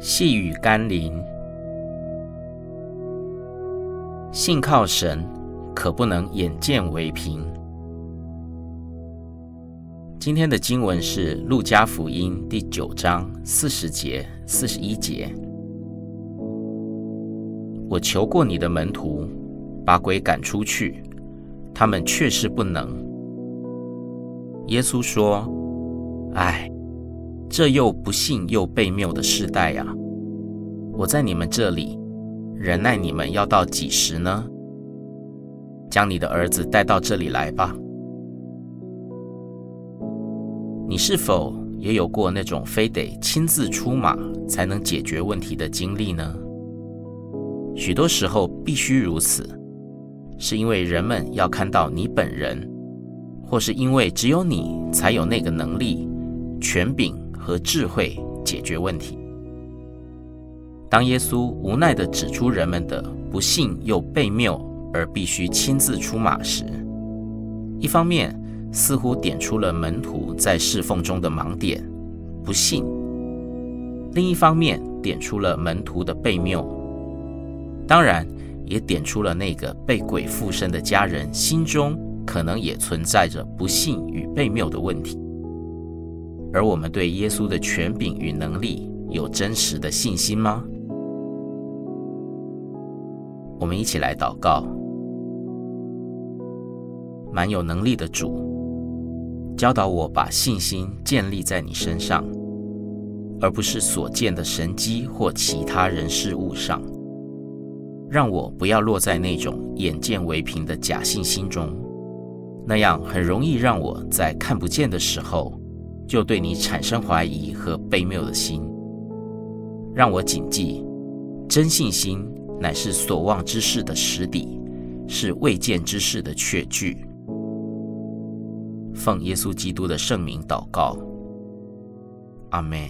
细雨甘霖，信靠神，可不能眼见为凭。今天的经文是《路加福音》第九章四十节、四十一节。我求过你的门徒，把鬼赶出去，他们却是不能。耶稣说：“唉，这又不幸又悖谬的世代呀！我在你们这里忍耐你们要到几时呢？将你的儿子带到这里来吧。”你是否也有过那种非得亲自出马才能解决问题的经历呢？许多时候必须如此，是因为人们要看到你本人，或是因为只有你才有那个能力、权柄和智慧解决问题。当耶稣无奈地指出人们的不信又悖谬，而必须亲自出马时，一方面，似乎点出了门徒在侍奉中的盲点，不信；另一方面，点出了门徒的悖谬，当然也点出了那个被鬼附身的家人心中可能也存在着不信与悖谬的问题。而我们对耶稣的权柄与能力有真实的信心吗？我们一起来祷告，蛮有能力的主。教导我把信心建立在你身上，而不是所见的神迹或其他人事物上。让我不要落在那种眼见为凭的假信心中，那样很容易让我在看不见的时候就对你产生怀疑和悲谬的心。让我谨记，真信心乃是所望之事的实底，是未见之事的确据。奉耶稣基督的圣名祷告，阿门。